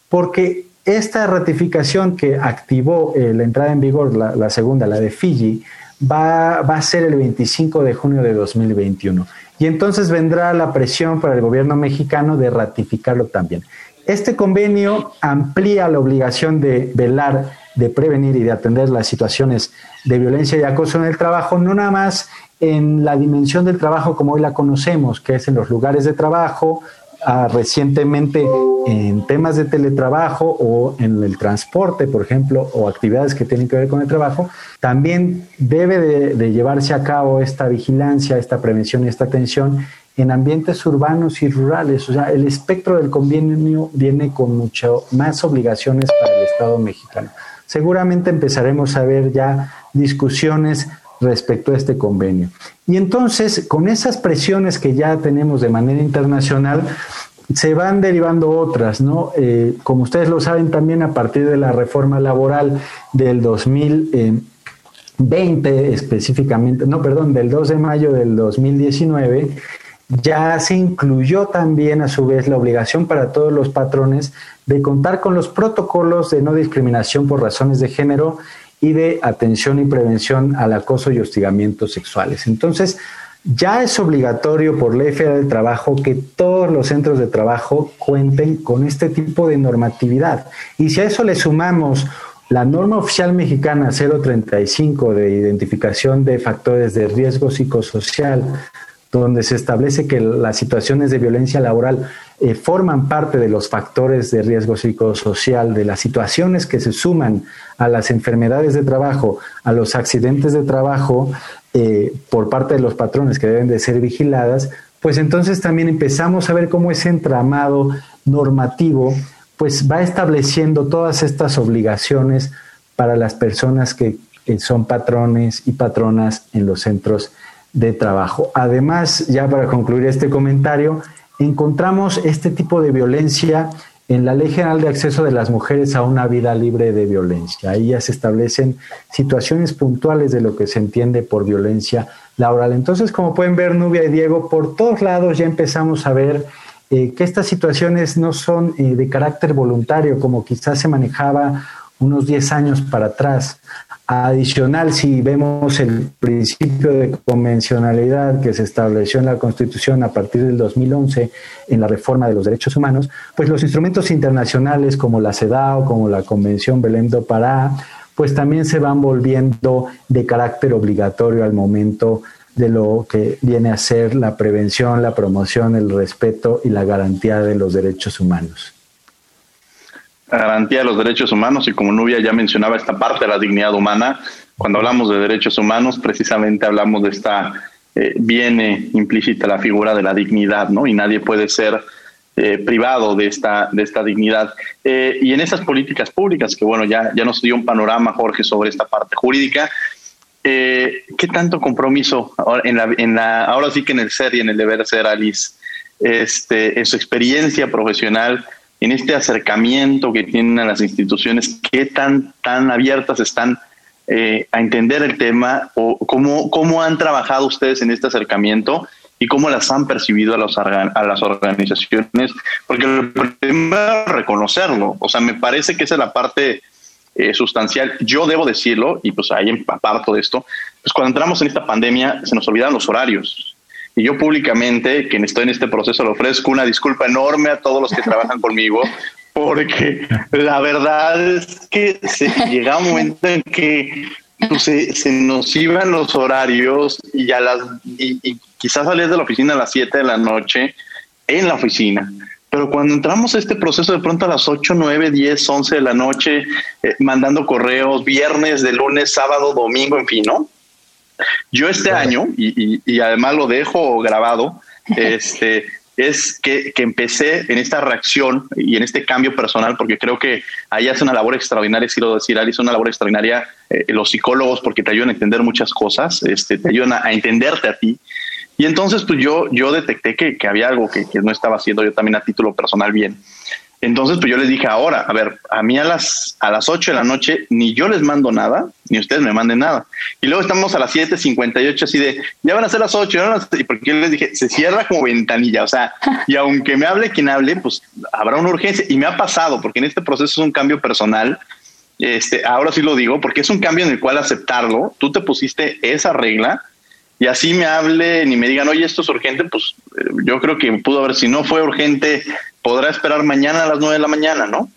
Porque esta ratificación que activó eh, la entrada en vigor, la, segunda, la de Fiji, va, va a ser el 25 de junio de 2021. Y entonces vendrá la presión para el gobierno mexicano de ratificarlo también. Este convenio amplía la obligación de velar de prevenir y de atender las situaciones de violencia y acoso en el trabajo, no nada más en la dimensión del trabajo como hoy la conocemos, que es en los lugares de trabajo, ah, recientemente en temas de teletrabajo o en el transporte, por ejemplo, o actividades que tienen que ver con el trabajo, también debe de, de llevarse a cabo esta vigilancia, esta prevención y esta atención en ambientes urbanos y rurales. O sea, el espectro del convenio viene con mucho más obligaciones para el Estado mexicano seguramente empezaremos a ver ya discusiones respecto a este convenio. Y entonces, con esas presiones que ya tenemos de manera internacional, se van derivando otras, ¿no? Eh, como ustedes lo saben también a partir de la reforma laboral del 2020 específicamente, no, perdón, del 2 de mayo del 2019, ya se incluyó también a su vez la obligación para todos los patrones de contar con los protocolos de no discriminación por razones de género y de atención y prevención al acoso y hostigamientos sexuales. Entonces, ya es obligatorio por ley federal del trabajo que todos los centros de trabajo cuenten con este tipo de normatividad. Y si a eso le sumamos la norma oficial mexicana 035 de identificación de factores de riesgo psicosocial donde se establece que las situaciones de violencia laboral eh, forman parte de los factores de riesgo psicosocial, de las situaciones que se suman a las enfermedades de trabajo, a los accidentes de trabajo eh, por parte de los patrones que deben de ser vigiladas, pues entonces también empezamos a ver cómo ese entramado normativo pues va estableciendo todas estas obligaciones para las personas que son patrones y patronas en los centros de trabajo. Además, ya para concluir este comentario, encontramos este tipo de violencia en la Ley General de Acceso de las Mujeres a una vida libre de violencia. Ahí ya se establecen situaciones puntuales de lo que se entiende por violencia laboral. Entonces, como pueden ver, Nubia y Diego, por todos lados ya empezamos a ver eh, que estas situaciones no son eh, de carácter voluntario, como quizás se manejaba unos 10 años para atrás. Adicional, si vemos el principio de convencionalidad que se estableció en la Constitución a partir del 2011 en la reforma de los derechos humanos, pues los instrumentos internacionales como la CEDAW, como la Convención Belém do Pará, pues también se van volviendo de carácter obligatorio al momento de lo que viene a ser la prevención, la promoción, el respeto y la garantía de los derechos humanos garantía de los derechos humanos y como Nubia ya mencionaba esta parte de la dignidad humana, cuando hablamos de derechos humanos precisamente hablamos de esta, eh, viene implícita la figura de la dignidad, ¿no? Y nadie puede ser eh, privado de esta, de esta dignidad. Eh, y en esas políticas públicas, que bueno, ya, ya nos dio un panorama, Jorge, sobre esta parte jurídica, ¿qué tanto compromiso en la, en la, ahora sí que en el ser y en el deber ser, Alice, este, en su experiencia profesional, en este acercamiento que tienen a las instituciones, qué tan, tan abiertas están eh, a entender el tema o cómo, cómo han trabajado ustedes en este acercamiento y cómo las han percibido a, a las organizaciones, porque primero reconocerlo, o sea, me parece que esa es la parte eh, sustancial. Yo debo decirlo, y pues ahí aparto de esto, pues cuando entramos en esta pandemia se nos olvidaron los horarios. Y yo públicamente, quien estoy en este proceso, le ofrezco una disculpa enorme a todos los que trabajan conmigo, porque la verdad es que se llega un momento en que pues, se, nos iban los horarios y a las y, quizás salías de la oficina a las 7 de la noche en la oficina. Pero cuando entramos a este proceso de pronto a las 8, 9, 10, 11 de la noche, eh, mandando correos, viernes, de lunes, sábado, domingo, en fin, ¿no? Yo este año, y, y, además lo dejo grabado, este, es que, que, empecé en esta reacción y en este cambio personal, porque creo que ahí hace una labor extraordinaria, si lo decir, hace una labor extraordinaria eh, los psicólogos, porque te ayudan a entender muchas cosas, este, te ayudan a, entenderte a ti. Y entonces, pues yo, yo detecté que, que había algo que, que, no estaba haciendo yo también a título personal bien. Entonces, pues yo les dije ahora, a ver, a mí a las, a las 8 de la noche ni yo les mando nada, ni ustedes me manden nada. Y luego estamos a las 7.58 así de, ya van a ser las 8, y porque yo les dije, se cierra como ventanilla, o sea, y aunque me hable quien hable, pues habrá una urgencia. Y me ha pasado, porque en este proceso es un cambio personal, este, ahora sí lo digo, porque es un cambio en el cual aceptarlo, tú te pusiste esa regla, y así me hablen y me digan, oye, esto es urgente, pues eh, yo creo que pudo haber, si no fue urgente podrá esperar mañana a las nueve de la mañana, ¿no?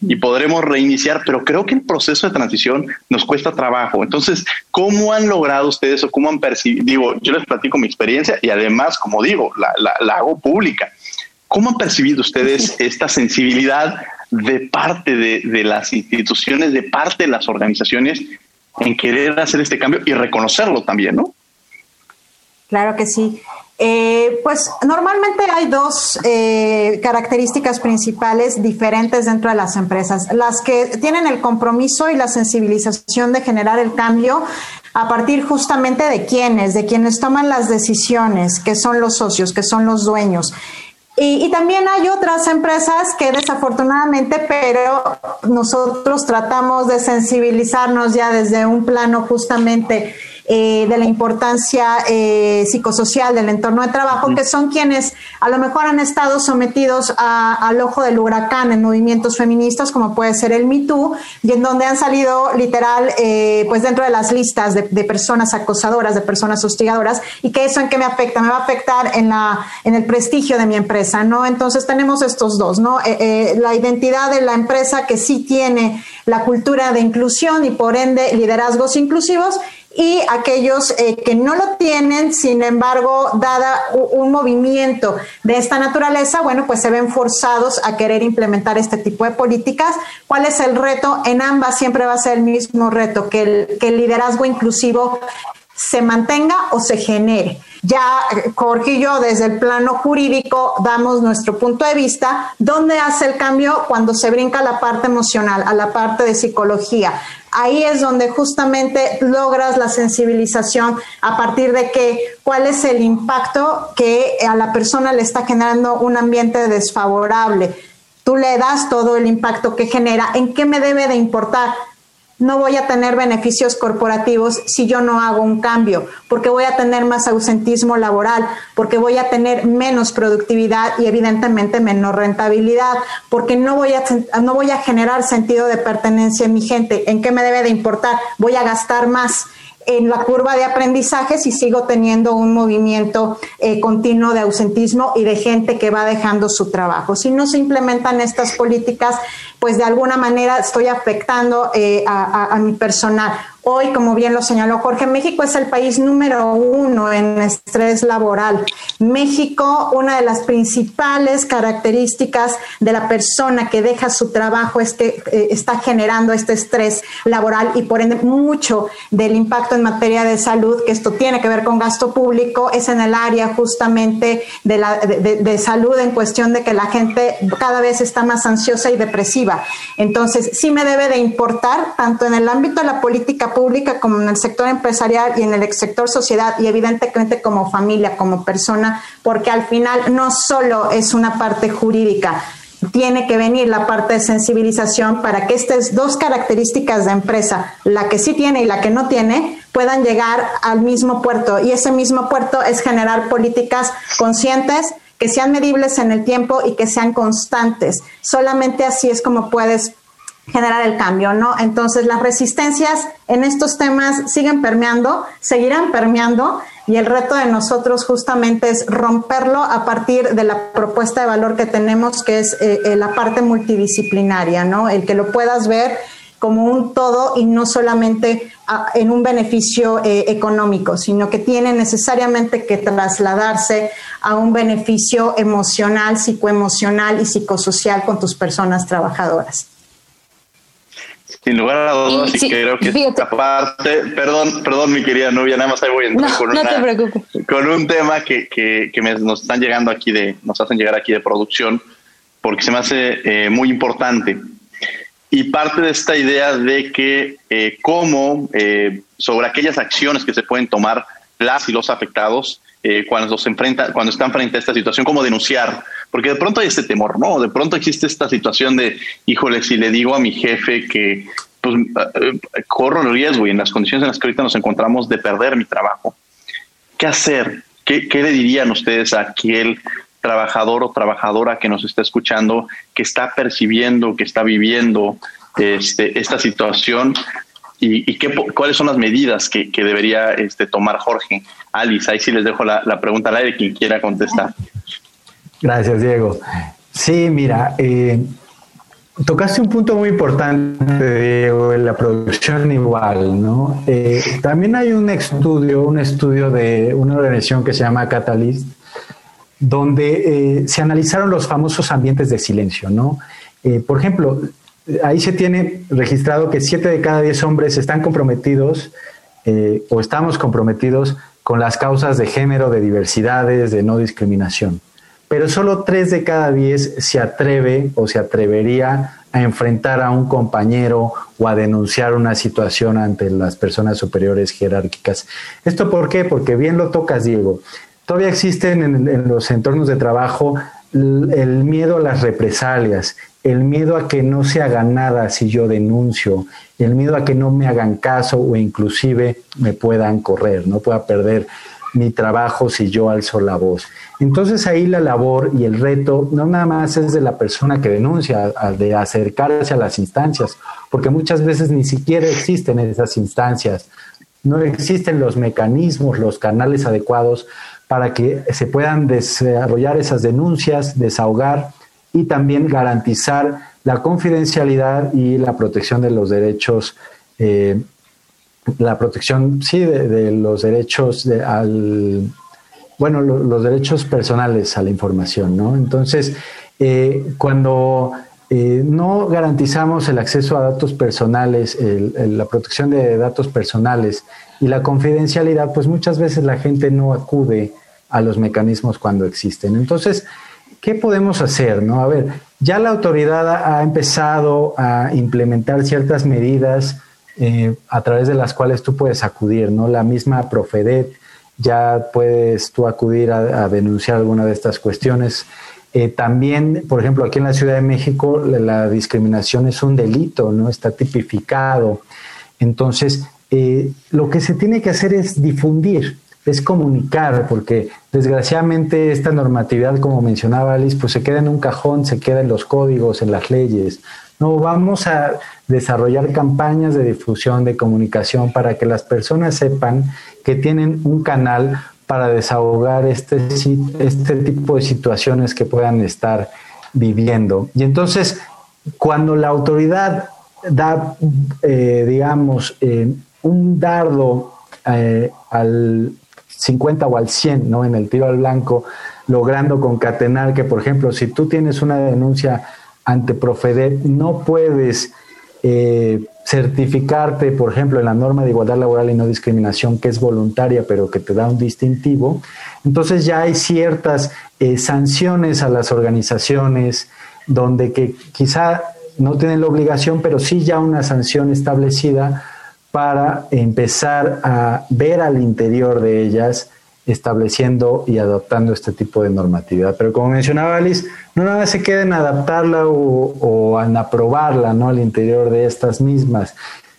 Y podremos reiniciar, pero creo que el proceso de transición nos cuesta trabajo. Entonces, ¿cómo han logrado ustedes o cómo han percibido? Digo, yo les platico mi experiencia y además, como digo, la, la, hago pública. ¿Cómo han percibido ustedes esta sensibilidad de parte de, de, las instituciones, de parte de las organizaciones en querer hacer este cambio y reconocerlo también, ¿no? Claro que sí. Eh, pues normalmente hay dos eh, características principales diferentes dentro de las empresas. Las que tienen el compromiso y la sensibilización de generar el cambio a partir justamente de quienes, de quienes toman las decisiones, que son los socios, que son los dueños. Y, y, también hay otras empresas que desafortunadamente, pero nosotros tratamos de sensibilizarnos ya desde un plano justamente eh, de la importancia eh, psicosocial del entorno de trabajo, que son quienes a lo mejor han estado sometidos al ojo del huracán en movimientos feministas, como puede ser el Me Too, y en donde han salido literal, eh, pues dentro de las listas de, personas acosadoras, de personas hostigadoras, y que eso en qué me afecta, me va a afectar en, la, en el prestigio de mi empresa, ¿no? Entonces tenemos estos dos, ¿no? la identidad de la empresa que sí tiene la cultura de inclusión y por ende liderazgos inclusivos y aquellos eh, que no lo tienen, sin embargo, dada un movimiento de esta naturaleza, bueno, pues se ven forzados a querer implementar este tipo de políticas. ¿Cuál es el reto? En ambas siempre va a ser el mismo reto, que el, que el liderazgo inclusivo se mantenga o se genere. Ya Jorge y yo desde el plano jurídico damos nuestro punto de vista, ¿dónde hace el cambio cuando se brinca a la parte emocional, a la parte de psicología. Ahí es donde justamente logras la sensibilización a partir de que cuál es el impacto que a la persona le está generando un ambiente desfavorable. Tú le das todo el impacto que genera, en qué me debe de importar no voy a tener beneficios corporativos si yo no hago un cambio, porque voy a tener más ausentismo laboral, porque voy a tener menos productividad y evidentemente menos rentabilidad, porque no voy a, no voy a generar sentido de pertenencia en mi gente. ¿En qué me debe de importar? Voy a gastar más en la curva de aprendizaje si sigo teniendo un movimiento eh, continuo de ausentismo y de gente que va dejando su trabajo. Si no se implementan estas políticas, pues de alguna manera estoy afectando eh, a, mi personal. Hoy, como bien lo señaló Jorge, México es el país número uno en estrés laboral. México, una de las principales características de la persona que deja su trabajo es que eh, está generando este estrés laboral y por ende mucho del impacto en materia de salud, que esto tiene que ver con gasto público, es en el área justamente de, la, de salud en cuestión de que la gente cada vez está más ansiosa y depresiva. Entonces, sí me debe de importar, tanto en el ámbito de la política pública como en el sector empresarial y en el sector sociedad y evidentemente como familia, como persona, porque al final no solo es una parte jurídica, tiene que venir la parte de sensibilización para que estas dos características de empresa, la que sí tiene y la que no tiene, puedan llegar al mismo puerto. Y ese mismo puerto es generar políticas conscientes, que sean medibles en el tiempo y que sean constantes. Solamente así es como puedes generar el cambio, ¿no? Entonces las resistencias en estos temas siguen permeando, seguirán permeando y el reto de nosotros justamente es romperlo a partir de la propuesta de valor que tenemos, que es eh, eh, la parte multidisciplinaria, ¿no? El que lo puedas ver como un todo y no solamente ah, en un beneficio eh, económico, sino que tiene necesariamente que trasladarse a un beneficio emocional, psicoemocional y psicosocial con tus personas trabajadoras. Sin lugar a dudas, y, creo que esta parte, perdón, perdón, mi querida novia, nada más ahí voy a entrar con, con un tema que, que, que nos están llegando aquí de, nos hacen llegar aquí de producción, porque se me hace eh, muy importante. Y parte de esta idea de que eh, cómo eh, sobre aquellas acciones que se pueden tomar las y los afectados eh, cuando se enfrenta, cuando están frente a esta situación, cómo denunciar, porque de pronto hay este temor, ¿no? De pronto existe esta situación de, híjole, si le digo a mi jefe que pues, eh, corro el riesgo y en las condiciones en las que ahorita nos encontramos de perder mi trabajo, ¿qué hacer? ¿Qué, qué le dirían ustedes a aquel trabajador o trabajadora que nos está escuchando, que está percibiendo, que está viviendo este, esta situación y, qué, cuáles son las medidas que, debería este, tomar Jorge. Alice, ahí sí les dejo la, pregunta al aire, quien quiera contestar. Gracias, Diego. Sí, mira, eh, tocaste un punto muy importante, Diego, en la producción igual, ¿no? Eh, también hay un estudio, un estudio de una organización que se llama Catalyst, donde eh, se analizaron los famosos ambientes de silencio, ¿no? por ejemplo, ahí se tiene registrado que 7 de cada 10 hombres están comprometidos eh, o estamos comprometidos con las causas de género, de diversidades, de no discriminación. Pero solo 3 de cada 10 se atreve o se atrevería a enfrentar a un compañero o a denunciar una situación ante las personas superiores jerárquicas. ¿Esto por qué? Porque bien lo tocas, Diego. Todavía existen en, los entornos de trabajo el miedo a las represalias, el miedo a que no se haga nada si yo denuncio, el miedo a que no me hagan caso o inclusive me puedan correr, no pueda perder mi trabajo si yo alzo la voz. Entonces ahí la labor y el reto no nada más es de la persona que denuncia, de acercarse a las instancias, porque muchas veces ni siquiera existen esas instancias, no existen los mecanismos, los canales adecuados para que se puedan desarrollar esas denuncias, desahogar y también garantizar la confidencialidad y la protección de los derechos, eh, la protección, sí, de, los derechos de, al, bueno, los derechos personales a la información, ¿no? Entonces, eh, cuando eh, no garantizamos el acceso a datos personales, la protección de datos personales y la confidencialidad, pues muchas veces la gente no acude a los mecanismos cuando existen. Entonces, ¿qué podemos hacer? No? A ver, ya la autoridad ha empezado a implementar ciertas medidas eh, a través de las cuales tú puedes acudir, ¿no? La misma Profedet ya puedes tú acudir a, denunciar alguna de estas cuestiones. Eh, también, por ejemplo, aquí en la Ciudad de México la, discriminación es un delito, ¿no? Está tipificado. Entonces, eh, lo que se tiene que hacer es difundir, es comunicar, porque desgraciadamente esta normatividad, como mencionaba Alice, pues se queda en un cajón, se queda en los códigos, en las leyes. No, vamos a desarrollar campañas de difusión, de comunicación, para que las personas sepan que tienen un canal para desahogar este, este tipo de situaciones que puedan estar viviendo. Y entonces, cuando la autoridad da, eh, digamos, eh, un dardo eh, al 50 o al 100, ¿no? En el tiro al blanco, logrando concatenar que, por ejemplo, si tú tienes una denuncia ante Profedet, no puedes certificarte, por ejemplo, en la norma de igualdad laboral y no discriminación, que es voluntaria, pero que te da un distintivo. Entonces ya hay ciertas eh, sanciones a las organizaciones donde que quizá no tienen la obligación, pero sí ya una sanción establecida para empezar a ver al interior de ellas estableciendo y adoptando este tipo de normatividad. Pero como mencionaba Alice, no nada se queda en adaptarla o, en aprobarla ¿no? al interior de estas mismas,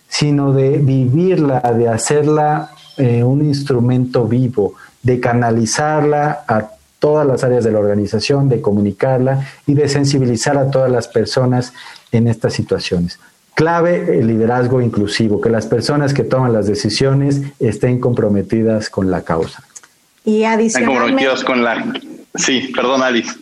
sino de vivirla, de hacerla eh, un instrumento vivo, de canalizarla a todas las áreas de la organización, de comunicarla y de sensibilizar a todas las personas en estas situaciones. Clave el liderazgo inclusivo, que las personas que toman las decisiones estén comprometidas con la causa. Y adicionalmente... con la... Sí, perdón, Alice.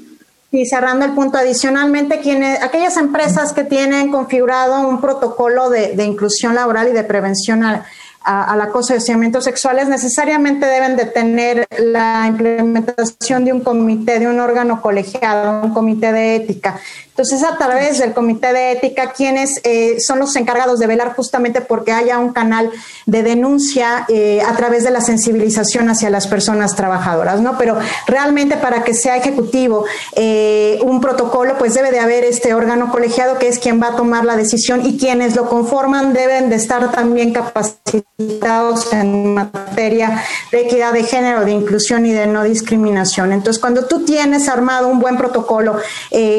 Y cerrando el punto, adicionalmente, quienes, aquellas empresas que tienen configurado un protocolo de, de inclusión laboral y de prevención a, al acoso y hostigamientos sexuales necesariamente deben de tener la implementación de un comité, de un órgano colegiado, un comité de ética. Entonces, a través del comité de ética, quienes eh, son los encargados de velar justamente porque haya un canal de denuncia eh, a través de la sensibilización hacia las personas trabajadoras, ¿no? Pero realmente para que sea ejecutivo eh, un protocolo, pues debe de haber este órgano colegiado que es quien va a tomar la decisión y quienes lo conforman deben de estar también capacitados en materia de equidad de género, de inclusión y de no discriminación. Entonces, cuando tú tienes armado un buen protocolo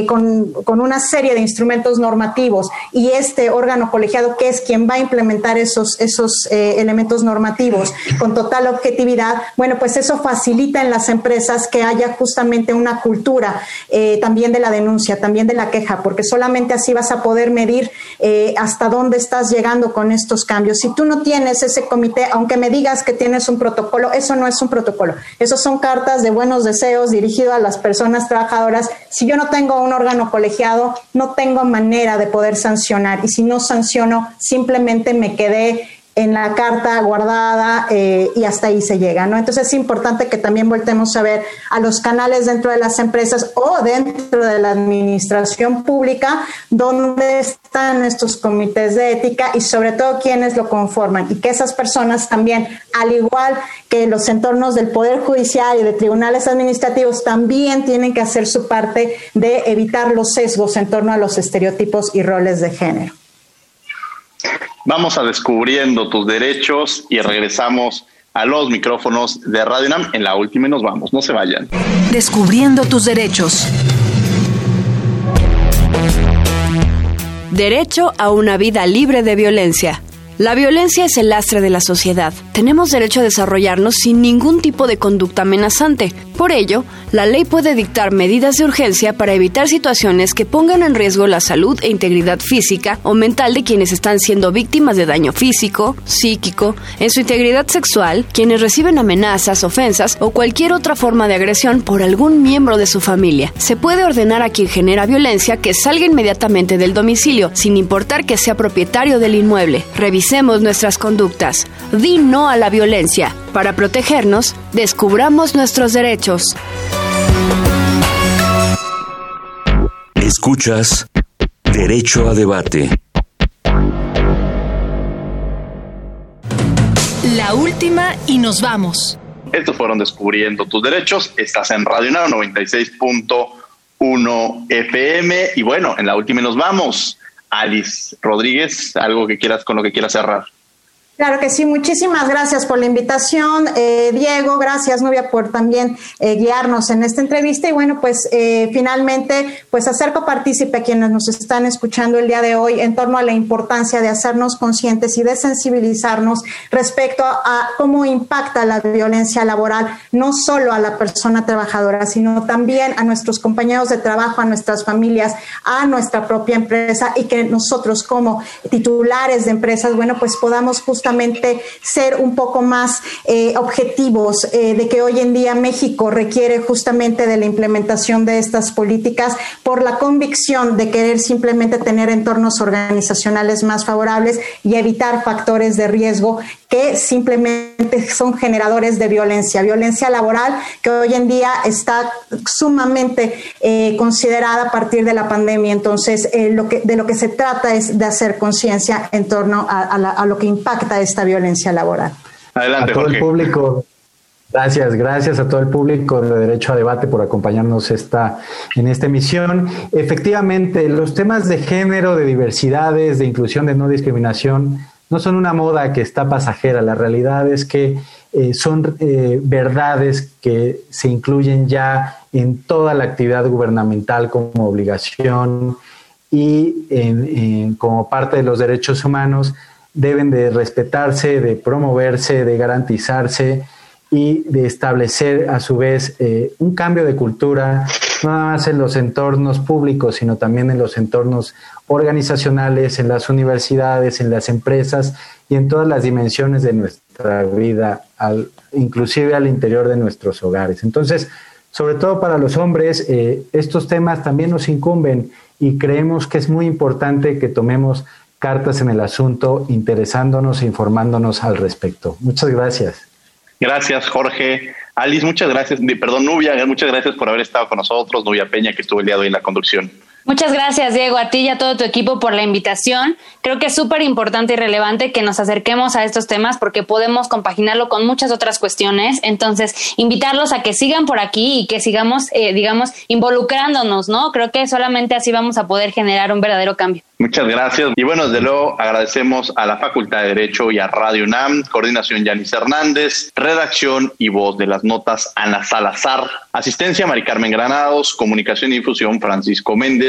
con con una serie de instrumentos normativos y este órgano colegiado que es quien va a implementar esos, esos eh, elementos normativos con total objetividad, bueno, pues eso facilita en las empresas que haya justamente una cultura eh, también de la denuncia, también de la queja, porque solamente así vas a poder medir eh, hasta dónde estás llegando con estos cambios. Si tú no tienes ese comité, aunque me digas que tienes un protocolo, eso no es un protocolo, eso son cartas de buenos deseos dirigido a las personas trabajadoras. Si yo no tengo un órgano colegiado, no tengo manera de poder sancionar. Y si no sanciono, simplemente me quedé en la carta guardada eh, y hasta ahí se llega, ¿no? Entonces es importante que también voltemos a ver a los canales dentro de las empresas o dentro de la administración pública donde están estos comités de ética y sobre todo quienes lo conforman y que esas personas también, al igual que los entornos del Poder Judicial y de tribunales administrativos, también tienen que hacer su parte de evitar los sesgos en torno a los estereotipos y roles de género. Vamos a descubriendo tus derechos y regresamos a los micrófonos de Radio. En la última y nos vamos, no se vayan. Descubriendo tus derechos. Derecho a una vida libre de violencia. La violencia es el lastre de la sociedad. Tenemos derecho a desarrollarnos sin ningún tipo de conducta amenazante. Por ello, la ley puede dictar medidas de urgencia para evitar situaciones que pongan en riesgo la salud e integridad física o mental de quienes están siendo víctimas de daño físico, psíquico, en su integridad sexual, quienes reciben amenazas, ofensas o cualquier otra forma de agresión por algún miembro de su familia. Se puede ordenar a quien genera violencia que salga inmediatamente del domicilio, sin importar que sea propietario del inmueble. Revisemos nuestras conductas. Di no a la violencia. Para protegernos, descubramos nuestros derechos. Escuchas Derecho a Debate. La última y nos vamos. Estos fueron Descubriendo tus Derechos. Estás en Radio Naro 96.1 FM. Y bueno, en la última y nos vamos. Alice Rodríguez, algo que quieras con lo que quieras cerrar. Claro que sí, muchísimas gracias por la invitación, eh, Diego, gracias Novia por también eh, guiarnos en esta entrevista. Y bueno, pues eh, finalmente pues acerco partícipe a quienes nos están escuchando el día de hoy en torno a la importancia de hacernos conscientes y de sensibilizarnos respecto a, cómo impacta la violencia laboral no solo a la persona trabajadora, sino también a nuestros compañeros de trabajo, a nuestras familias, a nuestra propia empresa y que nosotros como titulares de empresas, bueno, pues podamos justamente ser un poco más eh, objetivos eh, de que hoy en día México requiere justamente de la implementación de estas políticas por la convicción de querer simplemente tener entornos organizacionales más favorables y evitar factores de riesgo que simplemente son generadores de violencia, violencia laboral que hoy en día está sumamente eh, considerada a partir de la pandemia. Entonces, lo que, de lo que se trata es de hacer conciencia en torno a lo que impacta esta violencia laboral. Adelante, a todo el público. Gracias, gracias a todo el público de Derecho a Debate por acompañarnos esta, en esta emisión. Efectivamente, los temas de género, de diversidades, de inclusión, de no discriminación, no son una moda que está pasajera. La realidad es que eh, son eh, verdades que se incluyen ya en toda la actividad gubernamental como obligación y en, como parte de los derechos humanos deben de respetarse, de promoverse, de garantizarse y de establecer a su vez eh, un cambio de cultura, no nada más en los entornos públicos, sino también en los entornos organizacionales, en las universidades, en las empresas y en todas las dimensiones de nuestra vida, inclusive al interior de nuestros hogares. Entonces, sobre todo para los hombres, eh, estos temas también nos incumben y creemos que es muy importante que tomemos cartas en el asunto, interesándonos e informándonos al respecto. Muchas gracias. Gracias, Jorge. Alice, muchas gracias. Perdón, Nubia, muchas gracias por haber estado con nosotros. Nubia Peña, que estuvo el día de hoy en la conducción. Muchas gracias, Diego, a ti y a todo tu equipo por la invitación. Creo que es súper importante y relevante que nos acerquemos a estos temas porque podemos compaginarlo con muchas otras cuestiones. Entonces, invitarlos a que sigan por aquí y que sigamos, eh, digamos, involucrándonos, ¿no? Creo que solamente así vamos a poder generar un verdadero cambio. Muchas gracias. Y bueno, desde luego agradecemos a la Facultad de Derecho y a Radio UNAM, coordinación Yanis Hernández, redacción y voz de las notas Ana Salazar, asistencia Mari Carmen Granados, comunicación y difusión Francisco Méndez,